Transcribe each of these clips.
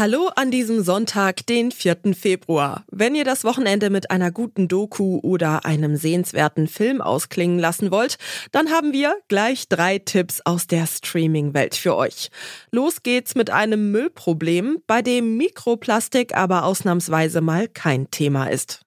Hallo an diesem Sonntag, den 4. Februar. Wenn ihr das Wochenende mit einer guten Doku oder einem sehenswerten Film ausklingen lassen wollt, dann haben wir gleich drei Tipps aus der Streaming-Welt für euch. Los geht's mit einem Müllproblem, bei dem Mikroplastik aber ausnahmsweise mal kein Thema ist.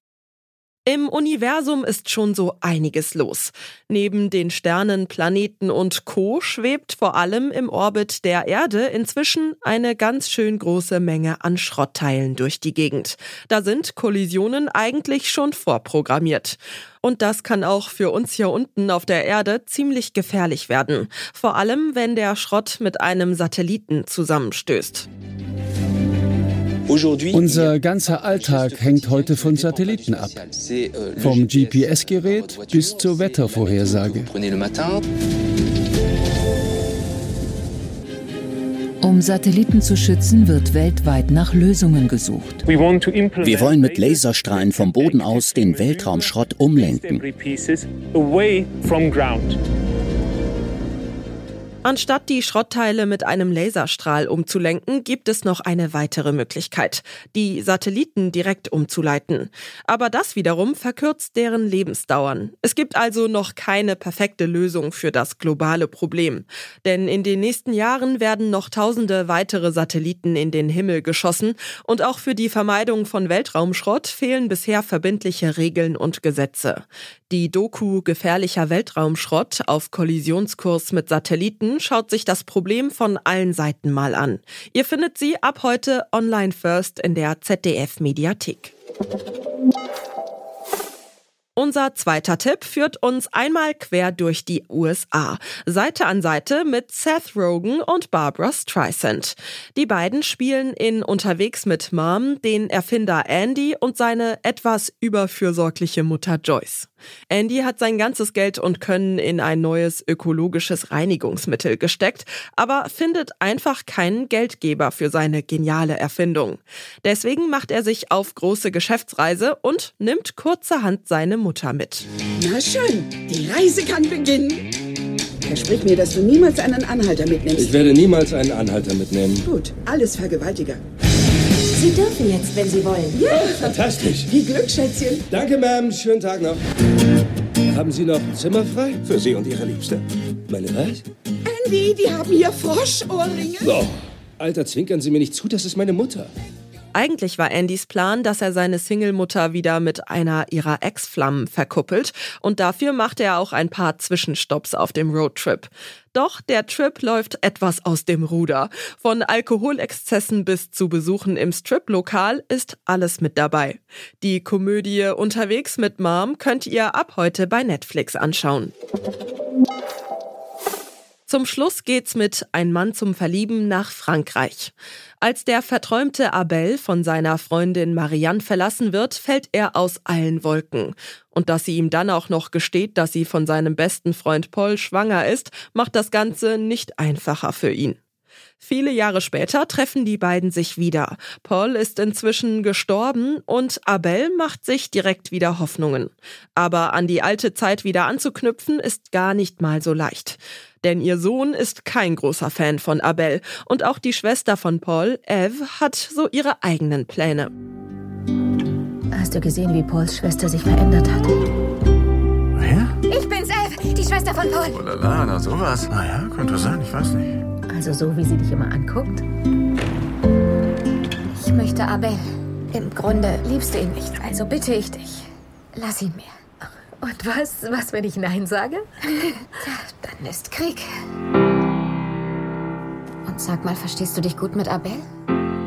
Im Universum ist schon so einiges los. Neben den Sternen, Planeten und Co. schwebt vor allem im Orbit der Erde inzwischen eine ganz schön große Menge an Schrottteilen durch die Gegend. Da sind Kollisionen eigentlich schon vorprogrammiert. Und das kann auch für uns hier unten auf der Erde ziemlich gefährlich werden. Vor allem, wenn der Schrott mit einem Satelliten zusammenstößt. Unser ganzer Alltag hängt heute von Satelliten ab. Vom GPS-Gerät bis zur Wettervorhersage. Um Satelliten zu schützen, wird weltweit nach Lösungen gesucht. Wir wollen mit Laserstrahlen vom Boden aus den Weltraumschrott umlenken. Anstatt die Schrottteile mit einem Laserstrahl umzulenken, gibt es noch eine weitere Möglichkeit, die Satelliten direkt umzuleiten. Aber das wiederum verkürzt deren Lebensdauern. Es gibt also noch keine perfekte Lösung für das globale Problem. Denn in den nächsten Jahren werden noch tausende weitere Satelliten in den Himmel geschossen und auch für die Vermeidung von Weltraumschrott fehlen bisher verbindliche Regeln und Gesetze. Die Doku Gefährlicher Weltraumschrott auf Kollisionskurs mit Satelliten schaut sich das Problem von allen Seiten mal an. Ihr findet sie ab heute online first in der ZDF Mediathek. Unser zweiter Tipp führt uns einmal quer durch die USA, Seite an Seite mit Seth Rogen und Barbara Streisand. Die beiden spielen in Unterwegs mit Mom den Erfinder Andy und seine etwas überfürsorgliche Mutter Joyce. Andy hat sein ganzes Geld und Können in ein neues ökologisches Reinigungsmittel gesteckt, aber findet einfach keinen Geldgeber für seine geniale Erfindung. Deswegen macht er sich auf große Geschäftsreise und nimmt kurzerhand seine Mutter mit. Na schön, die Reise kann beginnen. Versprich mir, dass du niemals einen Anhalter mitnimmst. Ich werde niemals einen Anhalter mitnehmen. Gut, alles Vergewaltiger. Sie dürfen jetzt, wenn Sie wollen. Ja, Fantastisch. wie Glück, Schätzchen. Danke, Ma'am. Schönen Tag noch. Haben Sie noch ein Zimmer frei? Für Sie und Ihre Liebste. Meine was? Andy, die haben hier Froschohrringe. Oh, Alter, zwinkern Sie mir nicht zu, das ist meine Mutter. Eigentlich war Andys Plan, dass er seine Single-Mutter wieder mit einer ihrer Ex-Flammen verkuppelt und dafür macht er auch ein paar Zwischenstopps auf dem Roadtrip. Doch der Trip läuft etwas aus dem Ruder. Von Alkoholexzessen bis zu Besuchen im Strip-Lokal ist alles mit dabei. Die Komödie Unterwegs mit Mom könnt ihr ab heute bei Netflix anschauen. Zum Schluss geht's mit Ein Mann zum Verlieben nach Frankreich. Als der verträumte Abel von seiner Freundin Marianne verlassen wird, fällt er aus allen Wolken. Und dass sie ihm dann auch noch gesteht, dass sie von seinem besten Freund Paul schwanger ist, macht das Ganze nicht einfacher für ihn. Viele Jahre später treffen die beiden sich wieder. Paul ist inzwischen gestorben und Abel macht sich direkt wieder Hoffnungen. Aber an die alte Zeit wieder anzuknüpfen ist gar nicht mal so leicht. Denn ihr Sohn ist kein großer Fan von Abel und auch die Schwester von Paul, Eve, hat so ihre eigenen Pläne. Hast du gesehen, wie Pauls Schwester sich verändert hat? Wer? Ich bin's, Eve, die Schwester von Paul. Oh la la, na sowas. Naja, könnte sein, ich weiß nicht. Also so, wie sie dich immer anguckt? Ich möchte Abel. Im Grunde liebst du ihn nicht, also bitte ich dich. Lass ihn mir. Und was, was, wenn ich Nein sage? Tja, dann ist Krieg. Und sag mal, verstehst du dich gut mit Abel?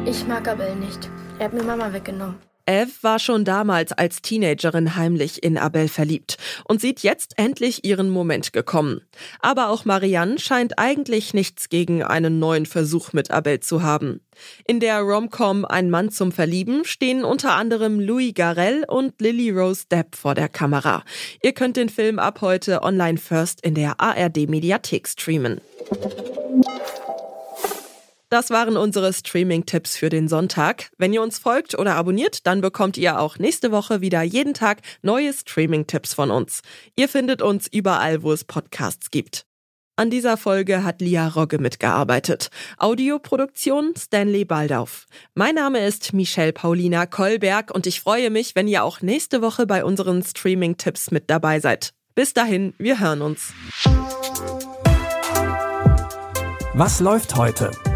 Ich mag Abel nicht. Er hat mir Mama weggenommen. Eve war schon damals als Teenagerin heimlich in Abel verliebt und sieht jetzt endlich ihren Moment gekommen. Aber auch Marianne scheint eigentlich nichts gegen einen neuen Versuch mit Abel zu haben. In der Romcom Ein Mann zum Verlieben stehen unter anderem Louis Garrel und Lily Rose Depp vor der Kamera. Ihr könnt den Film ab heute online first in der ARD Mediathek streamen. Das waren unsere Streaming-Tipps für den Sonntag. Wenn ihr uns folgt oder abonniert, dann bekommt ihr auch nächste Woche wieder jeden Tag neue Streaming-Tipps von uns. Ihr findet uns überall, wo es Podcasts gibt. An dieser Folge hat Lia Rogge mitgearbeitet. Audioproduktion Stanley Baldauf. Mein Name ist Michelle Paulina Kolberg und ich freue mich, wenn ihr auch nächste Woche bei unseren Streaming-Tipps mit dabei seid. Bis dahin, wir hören uns. Was läuft heute?